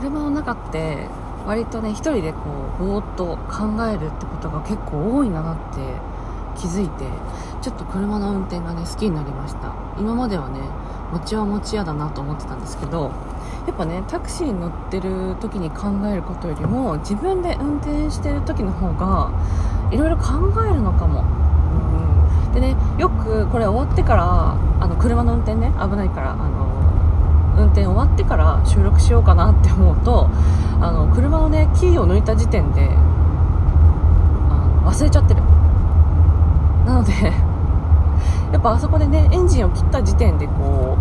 車の中って割とね一人でこうぼーっと考えるってことが結構多いんだなって気づいてちょっと車の運転がね好きになりました。今まではね餅は餅屋だなと思ってたんですけどやっぱねタクシーに乗ってる時に考えることよりも自分で運転してる時の方がいろいろ考えるのかも、うん、でねよくこれ終わってからあの車の運転ね危ないからあの運転終わってから収録しようかなって思うとあの車のねキーを抜いた時点で忘れちゃってる。なので やっぱあそこでねエンジンを切った時点でこ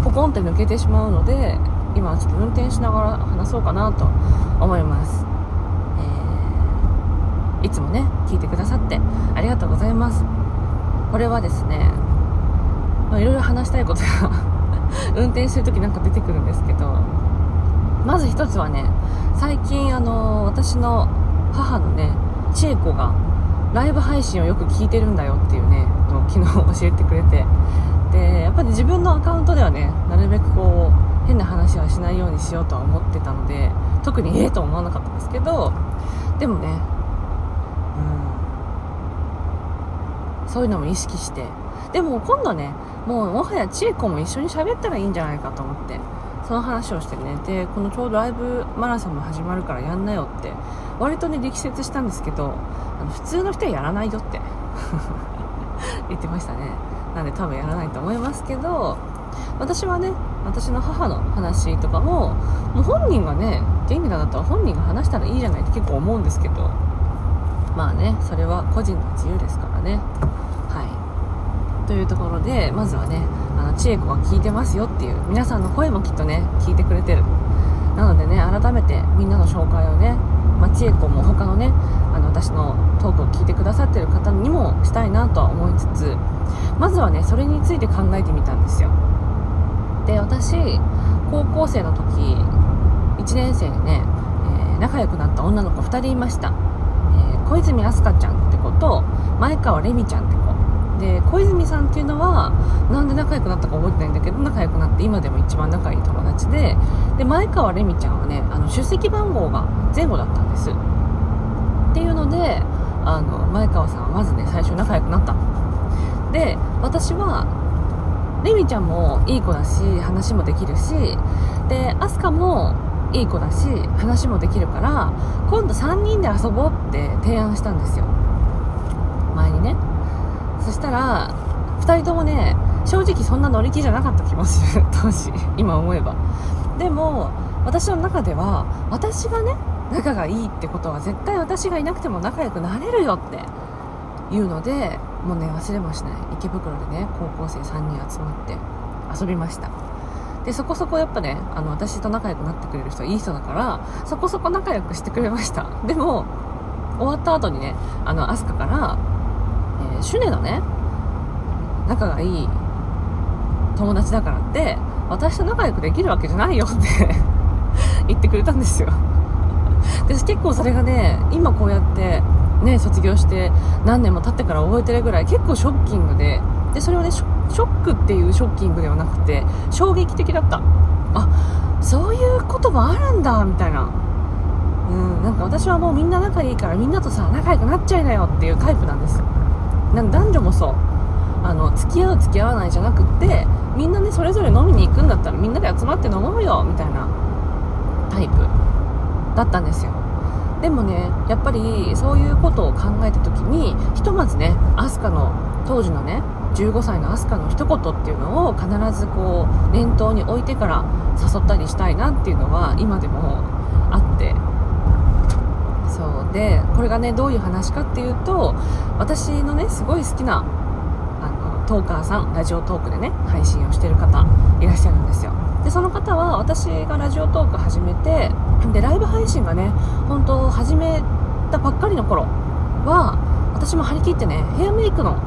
うポコンって抜けてしまうので今ちょっと運転しながら話そうかなと思います、えー、いつもね聞いてくださってありがとうございます。これはですねいろいろ話したいことが運転してる時なんか出てくるんですけどまず一つはね最近あの私の母のね千恵子がライブ配信をよく聞いてるんだよっていうねのを昨日教えてくれてでやっぱり自分のアカウントではねなるべくこう変な話はしないようにしようとは思ってたので特にええと思わなかったんですけどでもねうん。そういうのも意識して。でも今度ねもうもはや千恵子も一緒に喋ったらいいんじゃないかと思ってその話をしてね。でこのちょうどライブマラソンも始まるからやんなよって割とね力説したんですけどあの普通の人はやらないよって 言ってましたね。なんで多分やらないと思いますけど私はね私の母の話とかももう本人がね元気だったら本人が話したらいいじゃないって結構思うんですけどまあねそれは個人の自由ですからね。というところでまずはねあの千恵子が聞いてますよっていう皆さんの声もきっとね聞いてくれてる。なのでね改めてみんなの紹介をね、まあ、千恵子も他のねあの私のトークを聞いてくださってる方にもしたいなとは思いつつまずはねそれについて考えてみたんですよ。で私高校生の時1年生でね、えー、仲良くなった女の子2人いました、えー、小泉明日香ちゃんって子と前川レミちゃんって子で小泉さんっていうのはなんで仲良くなったか覚えてないんだけど仲良くなって今でも一番仲いい友達でで前川レミちゃんはねあの出席番号が前後だったんです。っていうのであの前川さんはまずね最初仲良くなった。で私はレミちゃんもいい子だし話もできるしでアスカもいい子だし話もできるから今度3人で遊ぼうって提案したんですよ。したら2人ともね正直そんな乗り気じゃなかった気もする。当時今思えば。でも私の中では私がね仲がいいってことは絶対私がいなくても仲良くなれるよっていうのでもうね忘れもしない。池袋でね高校生3人集まって遊びました。でそこそこやっぱねあの私と仲良くなってくれる人いい人だからそこそこ仲良くしてくれました。でも終わった後にねあのアスカからシュネのね仲がいい友達だからって私と仲良くできるわけじゃないよって 言ってくれたんですよ。で結構それがね今こうやってね卒業して何年も経ってから覚えてるぐらい結構ショッキングででそれはねショックっていうショッキングではなくて衝撃的だった。あそういうこともあるんだみたいな。うんなんか私はもうみんな仲いいからみんなとさ仲良くなっちゃいなよっていうタイプなんですなん男女もそう。あの付き合う付き合わないじゃなくってみんなねそれぞれ飲みに行くんだったらみんなで集まって飲もうよみたいなタイプだったんですよ。でもねやっぱりそういうことを考えた時にひとまずねアスカの当時のね15歳のアスカの一言っていうのを必ずこう念頭に置いてから誘ったりしたいなっていうのは今でもあって。でこれがねどういう話かっていうと私のねすごい好きなあのトーカーさんラジオトークでね配信をしてる方いらっしゃるんですよ。でその方は私がラジオトーク始めてでライブ配信がね本当始めたばっかりの頃は私も張り切ってねヘアメイクの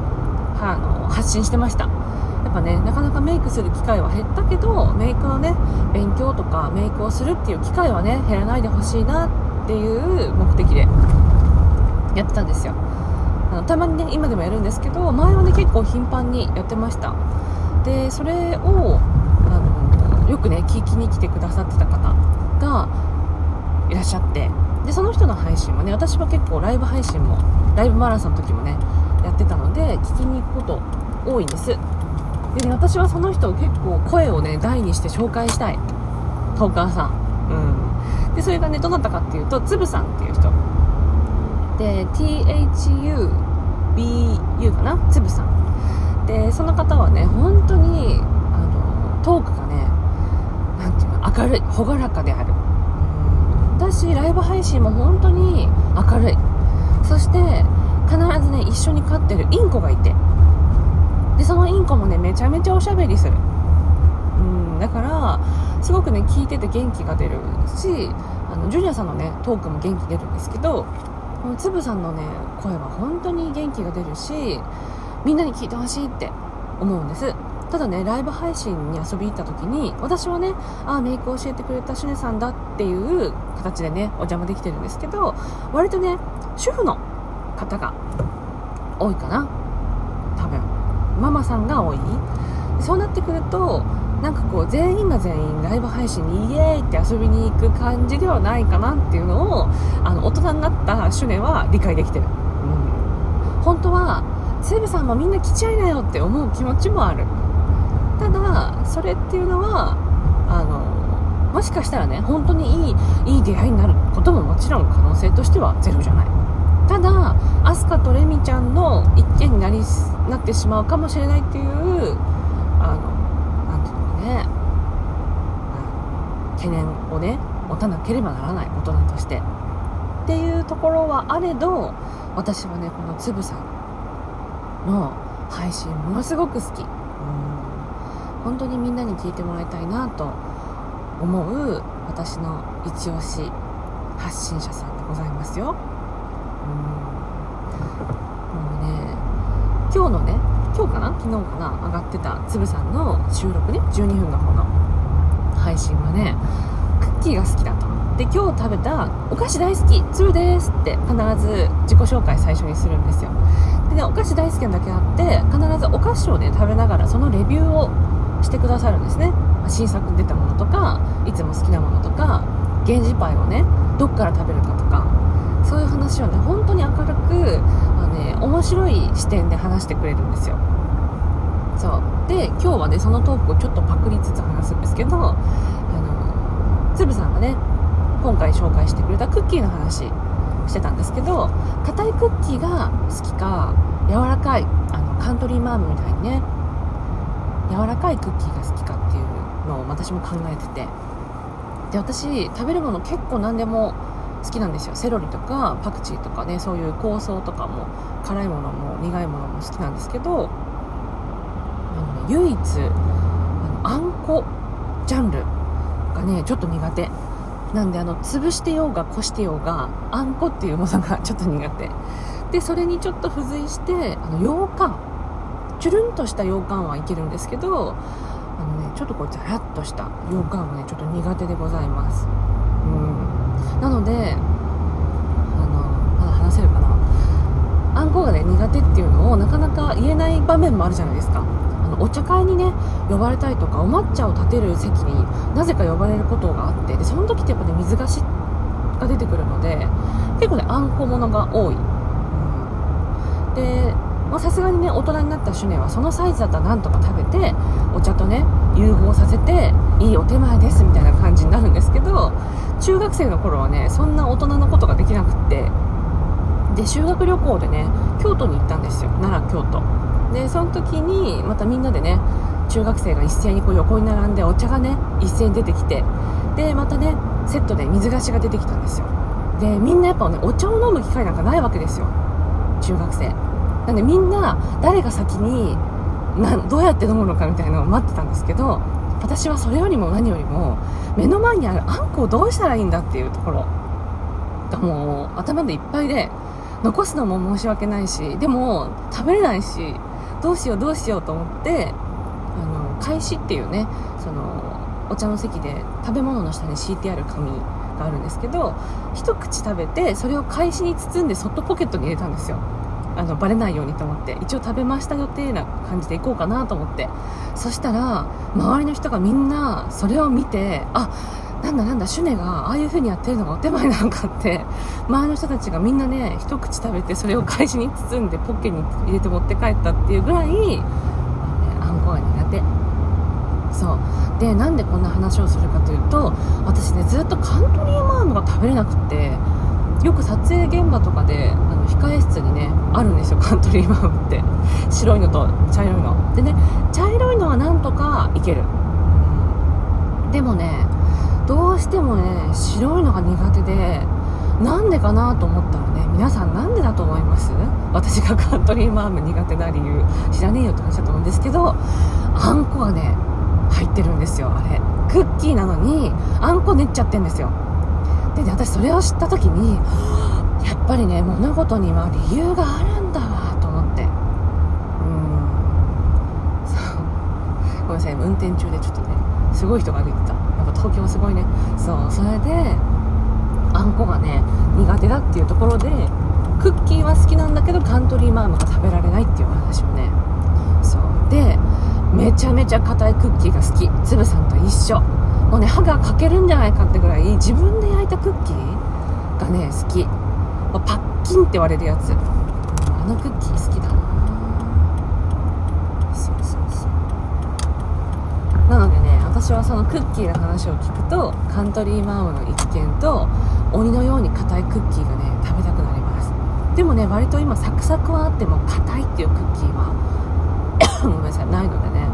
あの発信してました。やっぱねなかなかメイクする機会は減ったけどメイクのね勉強とかメイクをするっていう機会はね減らないでほしいなってていう目的でやってたんですよ。あのたまにね今でもやるんですけど前はね結構頻繁にやってました。でそれをあのよくね聞きに来てくださってた方がいらっしゃって。でその人の配信もね私は結構ライブ配信もライブマラソンの時もねやってたので聞きに行くこと多いんです。で、ね、私はその人を結構声をね大にして紹介したい。トーカーさん。うん。でそれがねどなたかっていうとつぶさんっていう人。で THUBU かな？つぶさん。でその方はね本当にあのトークがね何ていうの明るい朗らかである。私ライブ配信も本当に明るい。そして必ずね一緒に飼ってるインコがいて。でそのインコもねめちゃめちゃおしゃべりする。うんだからすごくね聞いてて元気が出るしあのジュニアさんのねトークも元気出るんですけどこのつぶさんのね声は本当に元気が出るしみんなに聞いてほしいって思うんです。ただねライブ配信に遊び行った時に私はねああメイク教えてくれたシュネさんだっていう形でねお邪魔できてるんですけど割とね主婦の方が多いかな。多分。ママさんが多い。そうなってくるとなんかこう全員が全員ライブ配信にイエーイって遊びに行く感じではないかなっていうのをあの大人になったシュネは理解できてる、うん、本当はセブさんもみんな来ちゃいなよって思う気持ちもある。ただそれっていうのはあのもしかしたらね本当にいいいい出会いになることももちろん可能性としてはゼロじゃない。ただアスカとレミちゃんの一件になりなってしまうかもしれないっていうあのなんていうのかね懸念をね持たなければならない大人として。っていうところはあれど私はねこのつぶさんの配信ものすごく好き。本当にみんなに聞いてもらいたいなと思う私の一押し発信者さんでございますよ。うん。もうね今日のね今日かな？昨日かな？上がってたつぶさんの収録ね12分の方の。配信はねクッキーが好きだと。で今日食べたお菓子大好きつぶですって必ず自己紹介最初にするんですよ。でねお菓子大好きなだけあって必ずお菓子をね食べながらそのレビューをしてくださるんですね。新作出たものとかいつも好きなものとか源氏パイをねどっから食べるかとか。そういう話をね本当に明るく、まあね、面白い視点で話してくれるんですよ。そう。で今日はねそのトークをちょっとパクりつつ話すんですけどあのつぶさんがね今回紹介してくれたクッキーの話してたんですけど硬いクッキーが好きか柔らかいあのカントリーマームみたいにね柔らかいクッキーが好きかっていうのを私も考えてて。で私食べるもの結構何でも好きなんですよ。セロリとかパクチーとかねそういう香草とかも辛いものも苦いものも好きなんですけど、唯一あんこジャンルがねちょっと苦手。なんであの潰してようがこしてようがあんこっていうものがちょっと苦手。でそれにちょっと付随してあの羊羹チュルンとした羊羹はいけるんですけどあのねちょっとこうザラッとした羊羹はねちょっと苦手でございます。うん。なのであのまだ話せるかな。あんこがね苦手っていうのをなかなか言えない場面もあるじゃないですか。のお茶会にね呼ばれたりとかお抹茶を立てる席になぜか呼ばれることがあってでその時ってやっぱね水菓子が出てくるので結構ねあんこものが多い、うん、でさすがにね大人になったシュネはそのサイズだったらなんとか食べてお茶とね融合させていいお手前ですみたいな感じになるんですけど中学生の頃はねそんな大人のことができなくってで修学旅行でね京都に行ったんですよ。奈良京都。でその時にまたみんなでね中学生が一斉にこう横に並んでお茶がね一斉に出てきてでまたねセットで水菓子が出てきたんですよ。でみんなやっぱねお茶を飲む機会なんかないわけですよ。中学生。なんでみんな誰が先になどうやって飲むのかみたいなのを待ってたんですけど私はそれよりも何よりも目の前にあるあんこをどうしたらいいんだっていうところがもう頭でいっぱいで残すのも申し訳ないしでも食べれないしどうしようどうしようと思ってあの開始っていうねそのお茶の席で食べ物の下に敷いてある紙があるんですけど一口食べてそれを返しに包んでそっとポケットに入れたんですよ。あのバレないようにと思って。一応食べました予定な感じで行こうかなと思って。そしたら周りの人がみんなそれを見てあなんだなんだシュネがああいう風にやってるのがお手前なのかって。周りの人たちがみんなね一口食べてそれを返しに包んでポッケに入れて持って帰ったっていうぐらい、あね、あんこが苦手。そう。でなんでこんな話をするかというと私ねずっとカントリーマームが食べれなくってよく撮影現場とかであの控え室にねあるんですよカントリーマームって。白いのと茶色いの。でね茶色いのはなんとかいける。でもねどうしてもね白いのが苦手でなんでかなと思ったらね。皆さんなんでだと思います？私がカントリーマーム苦手な理由知らねえよって話だと思うんですけどあんこがね入ってるんですよあれ。クッキーなのにあんこ練っちゃってんですよ。でね私それを知った時にやっぱりね物事には理由があるんだわと思って。うん。そう。ごめんなさい運転中でちょっとねすごい人が歩いてた。東京すごいねそうそれであんこがね苦手だっていうところでクッキーは好きなんだけどカントリーマームが食べられないっていう話をねそうでめちゃめちゃ硬いクッキーが好きつぶさんと一緒もうね歯が欠けるんじゃないかってぐらい自分で焼いたクッキーがね好きパッキンって割れるやつあのクッキー好きだなそうそうそうなのでね私はそのクッキーの話を聞くとカントリーマームの一件と鬼のように硬いクッキーがね食べたくなります。でもね割と今サクサクはあっても硬いっていうクッキーは ごめんなさいないのでね。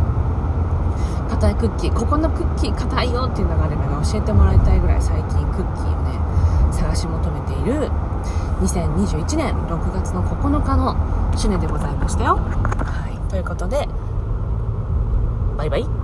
硬いクッキー。ここのクッキー硬いよっていうのがあればね教えてもらいたいぐらい最近クッキーをね探し求めている2021年6月の9日のシュネでございましたよ。はい。ということでバイバイ。